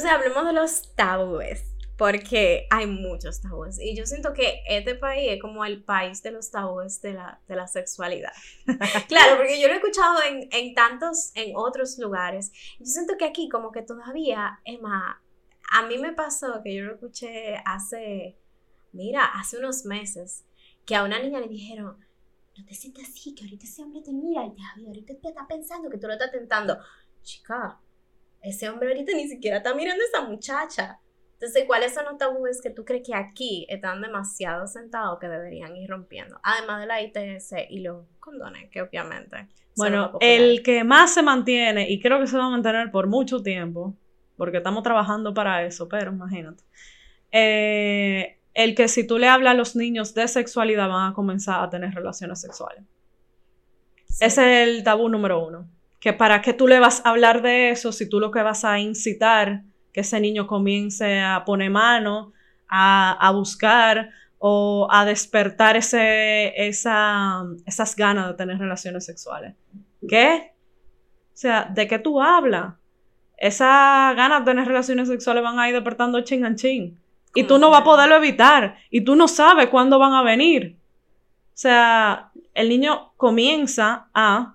Entonces hablemos de los tabúes porque hay muchos tabúes. Y yo siento que este país es como el país de los tabúes de la, de la sexualidad. claro, porque yo lo he escuchado en, en, tantos, en otros lugares. Yo siento que aquí como que todavía, Emma, a mí me pasó que yo lo escuché hace, mira, hace unos meses, que a una niña le dijeron, no te sientas así, que ahorita ese hombre te mira y ahorita te está pensando que tú lo estás tentando. Chica, ese hombre ahorita ni siquiera está mirando a esa muchacha. Entonces, ¿cuáles son los tabúes que tú crees que aquí están demasiado sentados que deberían ir rompiendo? Además de la ITS y los condones, que obviamente. Bueno, el que más se mantiene, y creo que se va a mantener por mucho tiempo, porque estamos trabajando para eso, pero imagínate. Eh, el que si tú le hablas a los niños de sexualidad van a comenzar a tener relaciones sexuales. Ese es el tabú número uno. Que para qué tú le vas a hablar de eso si tú lo que vas a incitar que ese niño comience a poner mano, a, buscar o a despertar ese, esa, esas ganas de tener relaciones sexuales. ¿Qué? O sea, ¿de qué tú hablas? Esas ganas de tener relaciones sexuales van a ir despertando ching and ching. Y tú no vas a poderlo evitar. Y tú no sabes cuándo van a venir. O sea, el niño comienza a,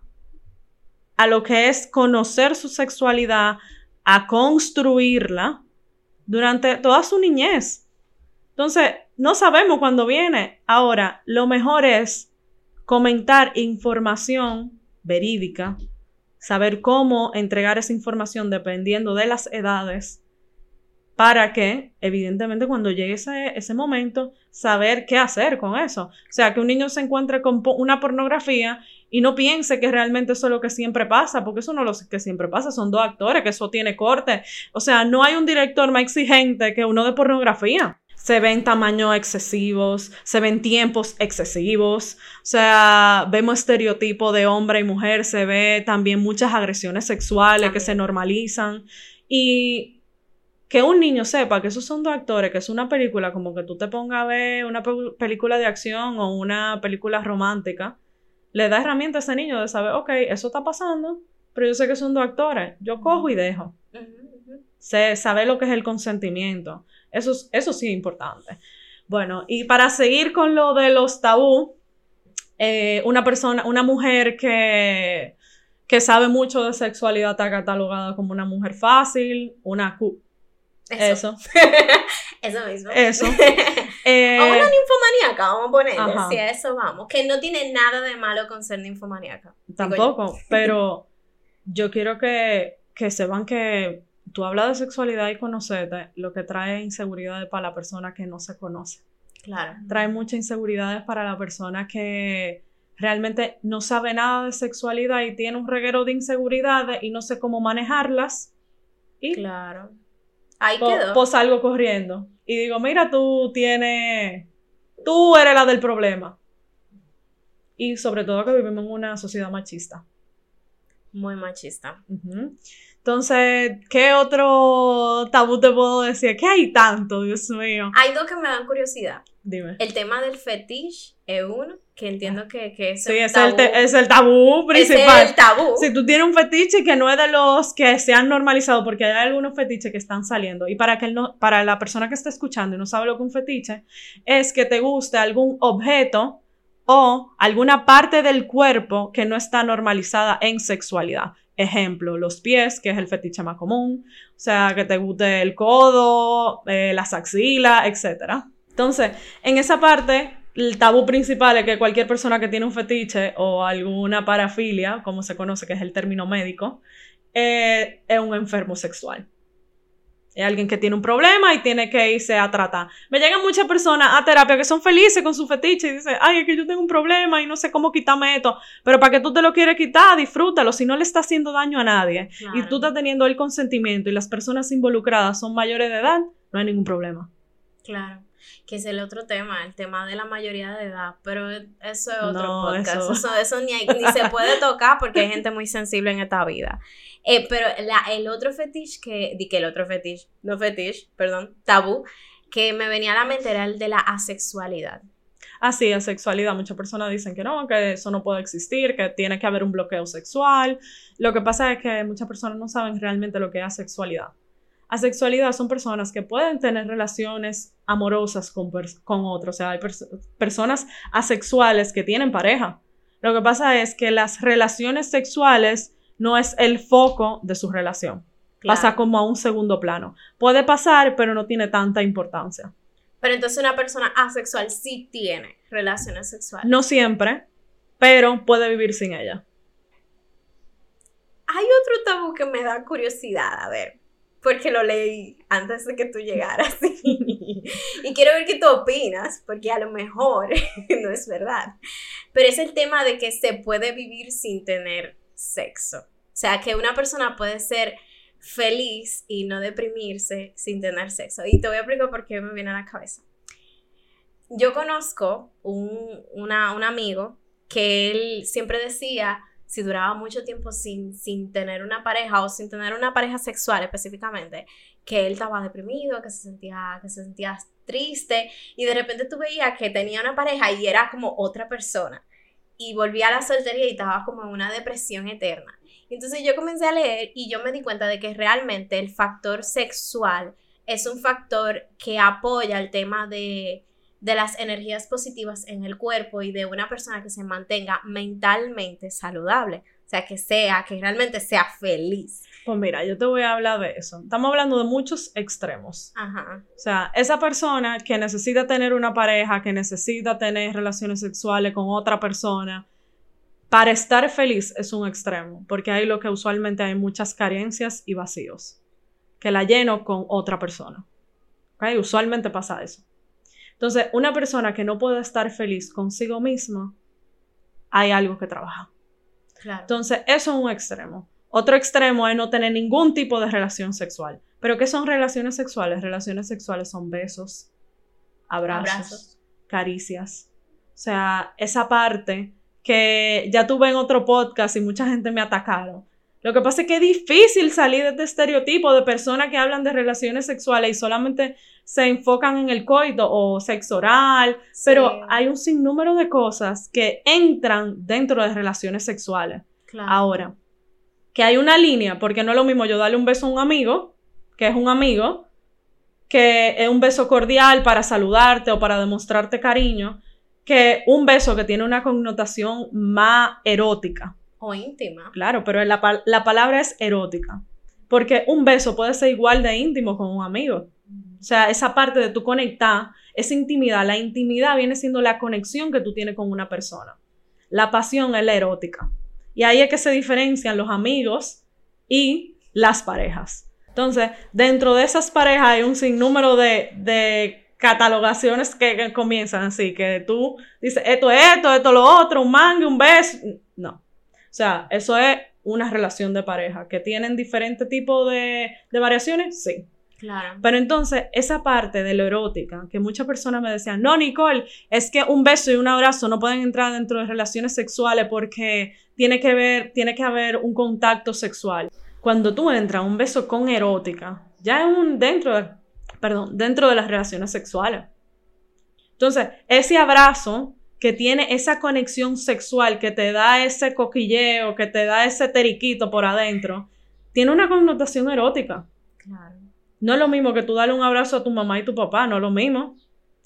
a lo que es conocer su sexualidad, a construirla durante toda su niñez. Entonces, no sabemos cuándo viene. Ahora, lo mejor es comentar información verídica, saber cómo entregar esa información dependiendo de las edades, para que, evidentemente, cuando llegue ese, ese, momento, saber qué hacer con eso. O sea, que un niño se encuentre con una pornografía y no piense que realmente eso es lo que siempre pasa, porque eso no es lo que siempre pasa, son dos actores, que eso tiene corte. O sea, no hay un director más exigente que uno de pornografía. Se ven tamaños excesivos, se ven tiempos excesivos, o sea, vemos estereotipo de hombre y mujer, se ve también muchas agresiones sexuales que se normalizan y que un niño sepa que esos son dos actores, que es una película como que tú te pongas a ver una película de acción o una película romántica, le da herramientas a ese niño de saber, ok, eso está pasando, pero yo sé que son dos actores, yo cojo y dejo. Se sabe lo que es el consentimiento. Eso, eso sí es importante. Bueno, y para seguir con lo de los tabú, eh, una persona, una mujer que, que sabe mucho de sexualidad está catalogada como una mujer fácil, una... Eso. Eso mismo. Eso. Eh, o una ninfomaníaca, vamos a ponerle. Si a eso vamos. Que no tiene nada de malo con ser ninfomaníaca. Tampoco, pero yo quiero que, que sepan que tú hablas de sexualidad y conocerte, lo que trae inseguridades para la persona que no se conoce. Claro. Trae muchas inseguridades para la persona que realmente no sabe nada de sexualidad y tiene un reguero de inseguridades y no sé cómo manejarlas. Y claro. Ahí quedó. Pues salgo corriendo. Y digo, mira, tú tienes. Tú eres la del problema. Y sobre todo que vivimos en una sociedad machista. Muy machista. Entonces, ¿qué otro tabú te puedo decir? ¿Qué hay tanto, Dios mío? Hay dos que me dan curiosidad. Dime. El tema del fetiche es uno que entiendo ah. que, que es, sí, es, El es el tabú principal. Es el tabú. Si tú tienes un fetiche que no es de los que se han normalizado, porque hay algunos fetiches que están saliendo, y para, que no, para la persona que está escuchando y no sabe lo que es un fetiche, es que te guste algún objeto o alguna parte del cuerpo que no está normalizada en sexualidad. Ejemplo, los pies, que es el fetiche más común, o sea, que te guste el codo, eh, las axilas, etc. Entonces, en esa parte, el tabú principal es que cualquier persona que tiene un fetiche o alguna parafilia, como se conoce, que es el término médico, eh, es un enfermo sexual. Es alguien que tiene un problema y tiene que irse a tratar. Me llegan muchas personas a terapia que son felices con su fetiche y dicen, ay, es que yo tengo un problema y no sé cómo quitarme esto. Pero para que tú te lo quieres quitar, disfrútalo. Si no le está haciendo daño a nadie y tú estás teniendo el consentimiento y las personas involucradas son mayores de edad, no hay ningún problema. Claro que es el otro tema, el tema de la mayoría de edad, pero eso es otro podcast, eso, ni, ni, se puede tocar porque hay gente muy sensible en esta vida. Eh, pero la, el otro fetiche que, di que el otro fetiche, no fetiche, perdón, tabú, que me venía a la mente era el de la asexualidad. Ah, sí, asexualidad. Muchas personas dicen que no, que eso no puede existir, que tiene que haber un bloqueo sexual. Lo que pasa es que muchas personas no saben realmente lo que es asexualidad. Asexualidad son personas que pueden tener relaciones amorosas con, con otros, o sea, hay personas asexuales que tienen pareja. Lo que pasa es que las relaciones sexuales no es el foco de su relación. Pasa como a un segundo plano. Puede pasar, pero no tiene tanta importancia. Pero entonces una persona asexual sí tiene relaciones sexuales. No siempre, pero puede vivir sin ella. Hay otro tabú que me da curiosidad, a ver, porque lo leí antes de que tú llegaras. y quiero ver qué tú opinas, porque a lo mejor no es verdad. Pero es el tema de que se puede vivir sin tener sexo. O sea, que una persona puede ser feliz y no deprimirse sin tener sexo. Y te voy a explicar por qué me viene a la cabeza. Yo conozco un, un amigo que él siempre decía, si duraba mucho tiempo sin, sin tener una pareja o sin tener una pareja sexual específicamente, que él estaba deprimido, que se sentía, que se triste y de repente tú veías que tenía una pareja y era como otra persona y volvía a la soltería y estaba como en una depresión eterna. Entonces yo comencé a leer y yo me di cuenta de que realmente el factor sexual es un factor que apoya el tema de, de las energías positivas en el cuerpo y de una persona que se mantenga mentalmente saludable. O sea, que sea, que realmente sea feliz. Pues mira, yo te voy a hablar de eso. Estamos hablando de muchos extremos. Ajá. O sea, esa persona que necesita tener una pareja, que necesita tener relaciones sexuales con otra persona, para estar feliz es un extremo, porque hay lo que usualmente hay muchas carencias y vacíos, que la lleno con otra persona. ¿Okay? Usualmente pasa eso. Entonces, una persona que no puede estar feliz consigo misma, hay algo que trabaja. Entonces, eso es un extremo. Otro extremo es no tener ningún tipo de relación sexual. ¿Pero qué son relaciones sexuales? Relaciones sexuales son besos, abrazos. caricias. O sea, esa parte que ya tuve en otro podcast y mucha gente me atacaron. Lo que pasa es que es difícil salir de este estereotipo de personas que hablan de relaciones sexuales y solamente se enfocan en el coito o sexo oral, pero hay un sinnúmero de cosas que entran dentro de relaciones sexuales. Ahora, que hay una línea, porque no es lo mismo yo darle un beso a un amigo, que es un amigo, que es un beso cordial para saludarte o para demostrarte cariño, que un beso que tiene una connotación más erótica. Íntima. Claro, pero la, la palabra es erótica. Porque un beso puede ser igual de íntimo con un amigo. O sea, esa parte de tu conectar, esa intimidad, la intimidad viene siendo la conexión que tú tienes con una persona. La pasión es la erótica. Y ahí es que se diferencian los amigos y las parejas. Entonces, dentro de esas parejas hay un sinnúmero de, de catalogaciones que, comienzan así, que tú dices, esto es esto, esto es lo otro, un mangue, un beso. No. O sea, eso es una relación de pareja. ¿Que tienen diferentes tipos de, de variaciones? Sí. Claro. Pero entonces, esa parte de lo erótica, que muchas personas me decían, no, Nicole, es que un beso y un abrazo no pueden entrar dentro de relaciones sexuales porque tiene que, ver, tiene que haber un contacto sexual. Cuando tú entras un beso con erótica, ya es un dentro de perdón, dentro de las relaciones sexuales. Entonces, ese abrazo que tiene esa conexión sexual, que te da ese coquilleo, que te da ese teriquito por adentro, tiene una connotación erótica. Claro. No es lo mismo que tú darle un abrazo a tu mamá y tu papá, no es lo mismo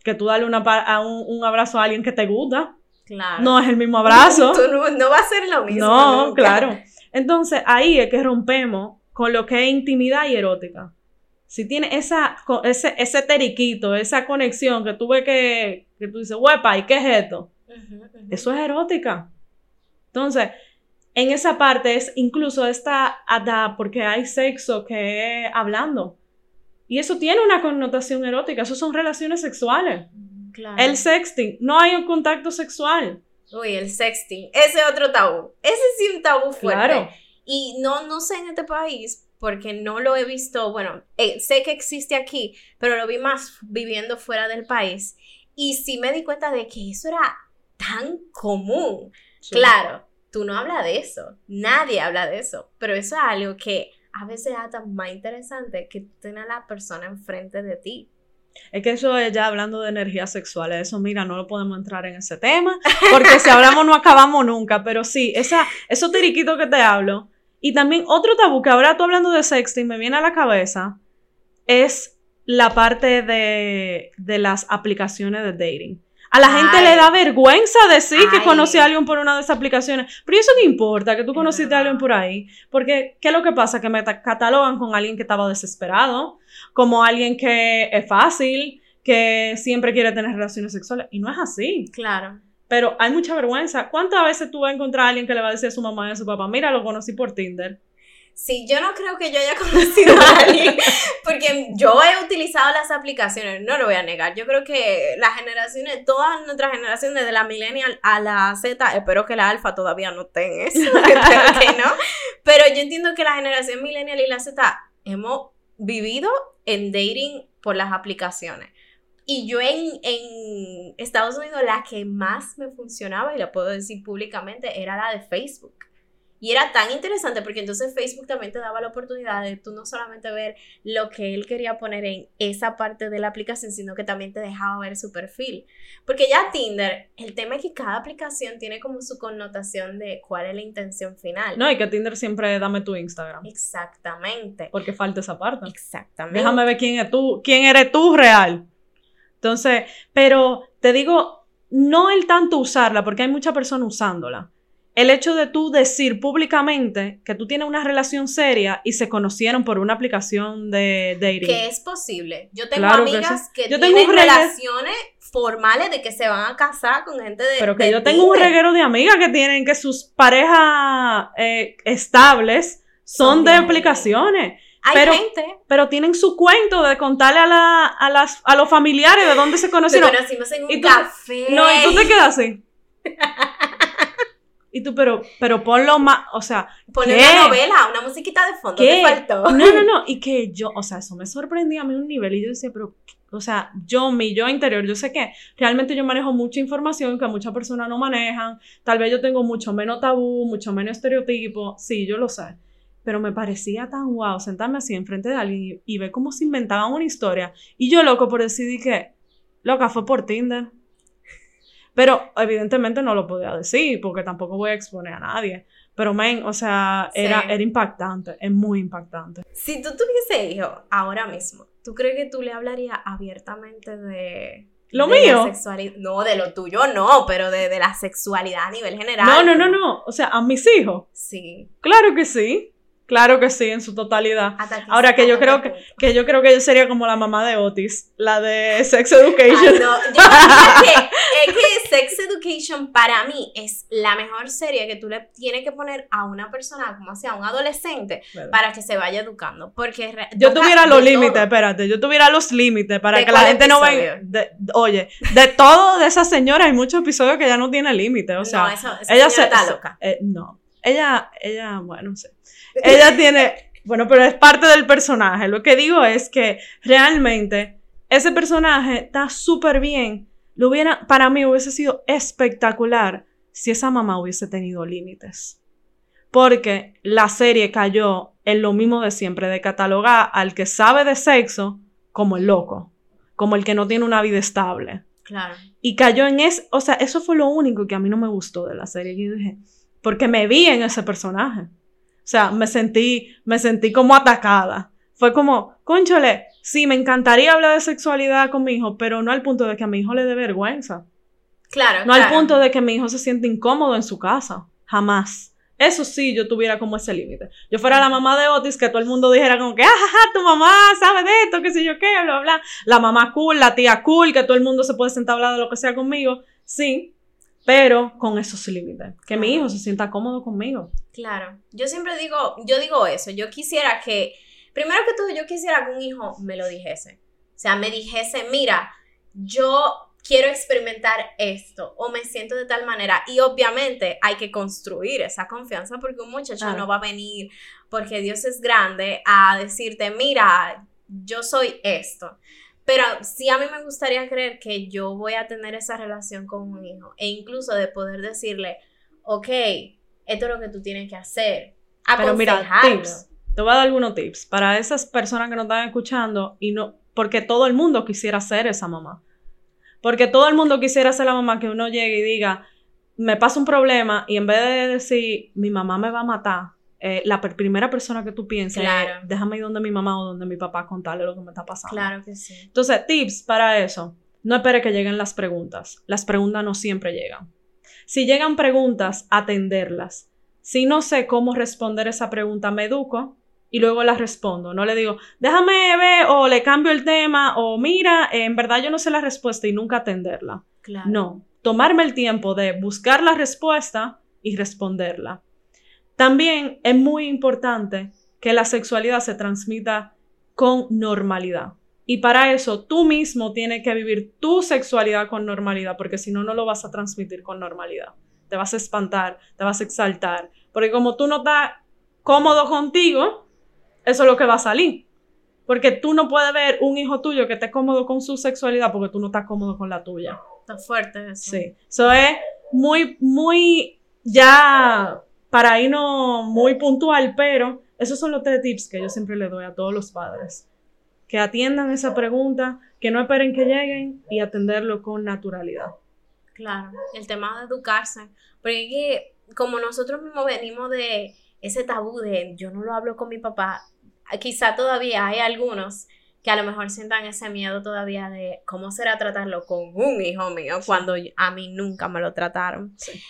que tú darle una, a un, abrazo a alguien que te gusta. Claro. No es el mismo abrazo. no, va a ser lo mismo. No, claro. Entonces ahí es que rompemos con lo que es intimidad y erótica si tiene esa, ese, ese teriquito, esa conexión que tú ves que, que tú dices, huepa, ¿y qué es esto? Eso es erótica. Entonces, en esa parte es incluso esta porque hay sexo que es hablando. Y eso tiene una connotación erótica, eso son relaciones sexuales. El sexting, no hay un contacto sexual. Uy, el sexting, ese es otro tabú. Ese sí es un tabú fuerte. Claro. Y no, no sé en este país, porque no lo he visto, bueno, eh, sé que existe aquí, pero lo vi más viviendo fuera del país. Y sí me di cuenta de que eso era tan común. Claro, tú no hablas de eso, nadie habla de eso, pero eso es algo que a veces es más interesante que tener a la persona enfrente de ti. Es que eso es ya hablando de energías sexuales, eso mira, no lo podemos entrar en ese tema, porque si hablamos no acabamos nunca, pero sí, esa, esos tiriquitos que te hablo, y también otro tabú que ahora tú hablando de sexting me viene a la cabeza es la parte de, de las aplicaciones de dating. A la gente le da vergüenza decir que Ay. conoce a alguien por una de esas aplicaciones. Pero ¿y eso qué importa? Que tú conociste a alguien por ahí. Porque, ¿qué es lo que pasa? Que me ta- catalogan con alguien que estaba desesperado, como alguien que es fácil, que siempre quiere tener relaciones sexuales. Y no es así. Claro. Pero hay mucha vergüenza. ¿Cuántas veces tú vas a encontrar a alguien que le va a decir a su mamá y a su papá, mira, lo conocí por Tinder? Sí, yo no creo que yo haya conocido a alguien, porque yo he utilizado las aplicaciones, no lo voy a negar. Yo creo que las generaciones, todas nuestras generaciones, de la millennial a la Z, espero que la alfa todavía no estén eso, que no. Pero yo entiendo que la generación millennial y la Z hemos vivido en dating por las aplicaciones. Y yo en, en Estados Unidos la que más me funcionaba, y la puedo decir públicamente, era la de Facebook. Y era tan interesante porque entonces Facebook también te daba la oportunidad de tú no solamente ver lo que él quería poner en esa parte de la aplicación, sino que también te dejaba ver su perfil. Porque ya Tinder, el tema es que cada aplicación tiene como su connotación de cuál es la intención final. No, y que Tinder siempre dame tu Instagram. Exactamente. Porque falta esa parte. Exactamente. Déjame ver quién es tú, quién eres tú real. Entonces, pero te digo, no el tanto usarla, porque hay mucha persona usándola. El hecho de tú decir públicamente que tú tienes una relación seria y se conocieron por una aplicación de dating. Que es posible. Yo tengo Claro amigas que Yo tengo tienen regla- relaciones formales de que se van a casar con gente de. Pero que de yo tengo un reguero de amigas que tienen que sus parejas eh, estables son, de aplicaciones. Hay pero- gente. Pero tienen su cuento de contarle a, la, a, las, a los familiares de dónde se Nos conocieron. conocimos en un ¿Y tú- café. No, y tú te quedas así. Y tú, pero, pero ponlo más, o sea, Poner ¿Qué? una novela, una musiquita de fondo, ¿Qué? te faltó. no, no, no, y que yo, o sea, eso me sorprendía a mí un nivel y yo decía, pero, o sea, yo, mi yo interior, yo sé que realmente yo manejo mucha información que muchas personas no manejan, tal vez yo tengo mucho menos tabú, mucho menos estereotipo, sí, yo lo sé, pero me parecía tan guau sentarme así enfrente de alguien y, y ver cómo se inventaban una historia, y yo loco por decidir que, loca, fue por Tinder. Pero evidentemente no lo podía decir porque tampoco voy a exponer a nadie. Pero, men, o sea, era, Sí. era impactante, es muy impactante. Si tú tuviese hijo ahora mismo, ¿tú crees que tú le hablarías abiertamente de. ¿Lo de mío? La? No, de lo tuyo no, pero de, de la sexualidad a nivel general. No, no, no, no. O sea, a mis hijos. Sí. Claro que sí. Claro que sí, en su totalidad. Ahora que yo creo que, que yo creo que yo sería como la mamá de Otis, la de Sex Ay, Education. no, yo creo que, es que Sex Education para mí es la mejor serie que tú le tienes que poner a una persona, como sea, a un adolescente, ¿Verdad? para que se vaya educando. Porque Yo tuviera los límites, espérate, yo tuviera los límites para ¿De que la gente no venga. de- Oye, de todo de esa señora hay muchos episodios que ya no tiene límites, o sea, no, eso, esa ella se, está loca. eh, no, ella, ella, bueno, no sé. Ella tiene, bueno, pero es parte del personaje. Lo que digo es que realmente ese personaje está súper bien. Lo hubiera, para mí hubiese sido espectacular si esa mamá hubiese tenido límites. Porque la serie cayó en lo mismo de siempre, de catalogar al que sabe de sexo como el loco, como el que no tiene una vida estable. Claro. Y cayó en eso, o sea, eso fue lo único que a mí no me gustó de la serie. Yo dije, porque me vi en ese personaje. O sea, me sentí, me sentí como atacada. Fue como, conchole, sí, me encantaría hablar de sexualidad con mi hijo, pero no al punto de que a mi hijo le dé vergüenza. Claro. No al punto de que mi hijo se siente incómodo en su casa. Jamás. Eso sí, yo tuviera como ese límite. Yo fuera la mamá de Otis, que todo el mundo dijera como que, ah, tu mamá sabe de esto, qué sé yo qué, bla, bla. La mamá cool, la tía cool, que todo el mundo se puede sentar a hablar de lo que sea conmigo. Sí, pero con esos límites. Que mi hijo se sienta cómodo conmigo. Claro. Yo siempre digo, yo digo eso. Yo quisiera que, primero que todo, yo quisiera que un hijo me lo dijese. O sea, me dijese, mira, yo quiero experimentar esto o me siento de tal manera. Y obviamente hay que construir esa confianza porque un muchacho Claro. no va a venir porque Dios es grande a decirte, mira, yo soy esto. Pero sí a mí me gustaría creer que yo voy a tener esa relación con un hijo e incluso de poder decirle, ok, esto es lo que tú tienes que hacer. Pero mira, tips. Te voy a dar algunos tips para esas personas que nos están escuchando y no, porque todo el mundo quisiera ser esa mamá. Porque todo el mundo quisiera ser la mamá que uno llegue y diga, me pasa un problema y en vez de decir, mi mamá me va a matar, eh, la primera persona que tú piensas, Claro. déjame ir donde mi mamá o donde mi papá contarle lo que me está pasando. Claro que sí. Entonces, tips para eso. No espere que lleguen las preguntas. Las preguntas no siempre llegan. Si llegan preguntas, atenderlas. Si no sé cómo responder esa pregunta, me educo y luego la respondo. No le digo, déjame ver o le cambio el tema o mira, eh, en verdad yo no sé la respuesta y nunca atenderla. Claro. No, tomarme el tiempo de buscar la respuesta y responderla. También es muy importante que la sexualidad se transmita con normalidad. Y para eso tú mismo tienes que vivir tu sexualidad con normalidad, porque si no, no lo vas a transmitir con normalidad. Te vas a espantar, te vas a exaltar, porque como tú no estás cómodo contigo, eso es lo que va a salir. Porque tú no puedes ver un hijo tuyo que esté cómodo con su sexualidad porque tú no estás cómodo con la tuya. Está fuerte eso. Sí. Eso es muy, muy, ya para irnos muy puntual, pero esos son los tres tips que yo siempre le doy a todos los padres. Que atiendan esa pregunta, que no esperen que lleguen y atenderlo con naturalidad. Claro, el tema de educarse. Porque como nosotros mismos venimos de ese tabú de yo no lo hablo con mi papá, quizá todavía hay algunos que a lo mejor sientan ese miedo todavía de cómo será tratarlo con un hijo mío cuando a mí nunca me lo trataron. Sí.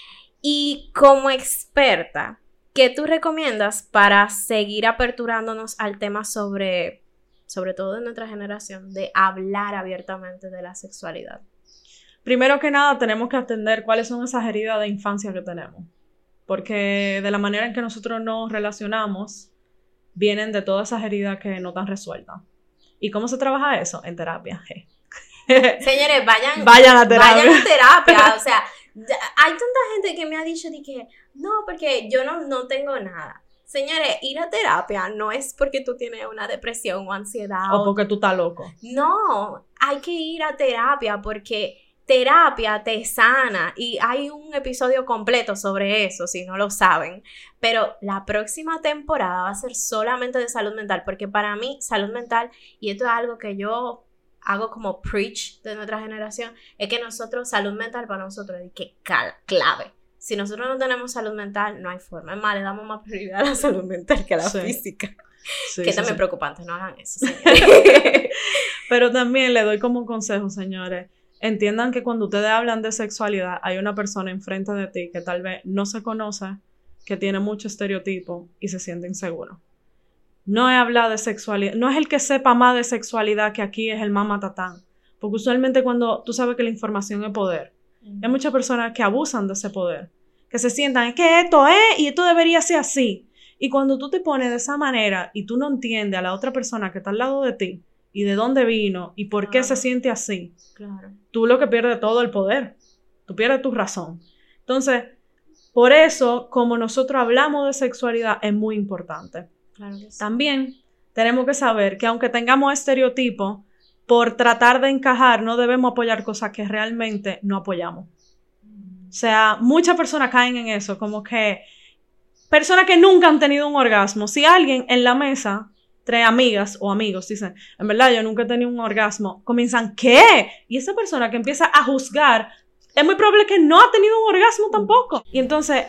Y como experta, ¿qué tú recomiendas para seguir aperturándonos al tema sobre, sobre todo en nuestra generación, de hablar abiertamente de la sexualidad? Primero que nada, tenemos que atender cuáles son esas heridas de infancia que tenemos. Porque de la manera en que nosotros nos relacionamos, vienen de todas esas heridas que no están resueltas. ¿Y cómo se trabaja eso? En terapia. Señores, vayan, Vayan a terapia. vayan a terapia. O sea, hay tanta gente que me ha dicho de que no, porque yo no, no tengo nada. Señores, ir a terapia no es porque tú tienes una depresión o ansiedad. O o- porque tú estás loco. No, hay que ir a terapia porque terapia te sana y hay un episodio completo sobre eso, si no lo saben. Pero la próxima temporada va a ser solamente de salud mental, porque para mí salud mental, y esto es algo que yo hago como preach de nuestra generación, es que nosotros, salud mental para nosotros es que clave. Si nosotros no tenemos salud mental, no hay forma. Es más, le damos más prioridad a la salud mental que a la Sí. física. Sí, que sí, también preocupante, no hagan eso, señores. Pero también le doy como consejo, señores. Entiendan que cuando ustedes hablan de sexualidad, hay una persona enfrente de ti que tal vez no se conoce, que tiene mucho estereotipo y se siente inseguro. No es hablar de sexualidad, no es el que sepa más de sexualidad que aquí es el más matatán. Porque usualmente cuando tú sabes que la información es poder, hay muchas personas que abusan de ese poder, que se sientan, es que esto es y esto debería ser así. Y cuando tú te pones de esa manera y tú no entiendes a la otra persona que está al lado de ti y de dónde vino y por qué se siente así, Claro. tú lo que pierdes todo el poder, tú pierdes tu razón. Entonces, por eso, como nosotros hablamos de sexualidad, es muy importante. También tenemos que saber que aunque tengamos estereotipos, por tratar de encajar, no debemos apoyar cosas que realmente no apoyamos. O sea, muchas personas caen en eso, como que personas que nunca han tenido un orgasmo. Si alguien en la mesa, tres amigas o amigos, dicen, en verdad yo nunca he tenido un orgasmo, comienzan, ¿qué? Y esa persona que empieza a juzgar, es muy probable que no ha tenido un orgasmo tampoco. Y entonces,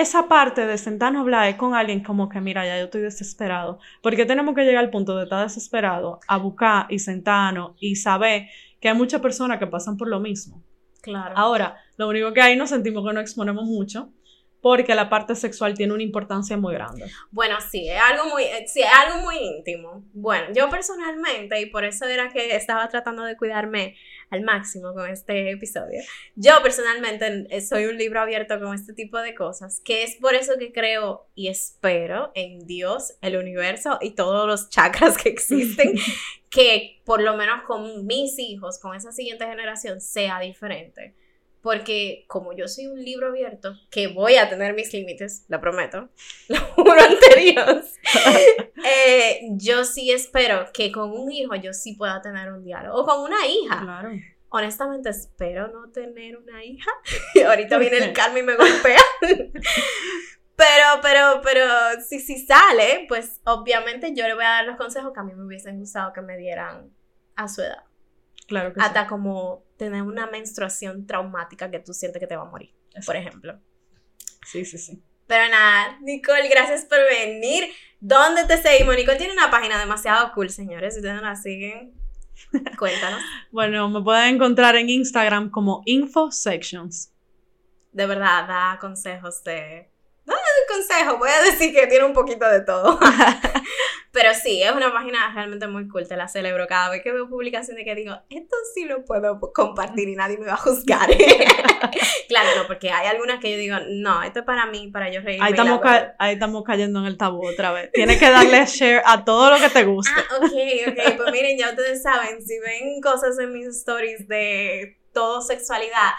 esa parte de sentarnos a hablar con alguien como que, mira, ya yo estoy desesperado. Porque tenemos que llegar al punto de estar desesperado, a buscar y sentarnos y saber que hay muchas personas que pasan por lo mismo. Claro. Ahora, lo único que hay nos sentimos que no exponemos mucho porque la parte sexual tiene una importancia muy grande. Bueno, sí, es algo muy, eh, sí, es algo muy íntimo. Bueno, yo personalmente, y por eso era que estaba tratando de cuidarme al máximo con este episodio, yo personalmente eh, soy un libro abierto con este tipo de cosas, que es por eso que creo y espero en Dios, el universo y todos los chakras que existen, que por lo menos con mis hijos, con esa siguiente generación, sea diferente. Porque como yo soy un libro abierto, que voy a tener mis límites, lo prometo, lo juro ante Dios, eh, yo sí espero que con un hijo yo sí pueda tener un diálogo. O con una hija. Claro. Honestamente espero no tener una hija. Y ahorita viene el karma y me golpea. Pero, pero, pero, si, si sale, pues obviamente yo le voy a dar los consejos que a mí me hubiesen gustado que me dieran a su edad. Claro que sí. Hasta como tener una menstruación traumática que tú sientes que te va a morir, por ejemplo. Sí, sí, sí. Pero nada, Nicole, gracias por venir. ¿Dónde te seguimos? Nicole tiene una página demasiado cool, señores. Si ustedes no la siguen, cuéntanos. bueno, me pueden encontrar en Instagram como InfoSections. De verdad, da consejos de un consejo, voy a decir que tiene un poquito de todo. Pero sí, es una página realmente muy cool, te la celebro cada vez que veo publicaciones que digo, esto sí lo puedo compartir y nadie me va a juzgar. claro, no, porque hay algunas que yo digo, no, esto es para mí, para yo reírme. Ahí estamos, ahí estamos cayendo en el tabú otra vez. Tienes que darle share a todo lo que te guste. Ah, ok, ok, pues miren, ya ustedes saben, si ven cosas en mis stories de todo sexualidad,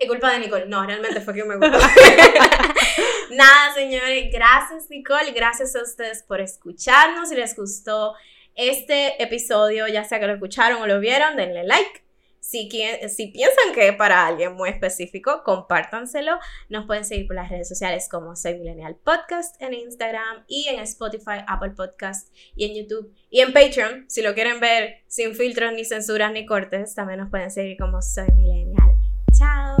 es culpa de Nicole. No, realmente fue que me gustó. Nada, señores, gracias Nicole, gracias a ustedes por escucharnos. Si les gustó este episodio, ya sea que lo escucharon o lo vieron, denle like. Si, si piensan que es para alguien muy específico, compártanselo. Nos pueden seguir por las redes sociales como Soy Millennial Podcast en Instagram y en Spotify, Apple Podcast y en YouTube y en Patreon. Si lo quieren ver sin filtros, ni censuras, ni cortes, también nos pueden seguir como Soy Millennial. Chao.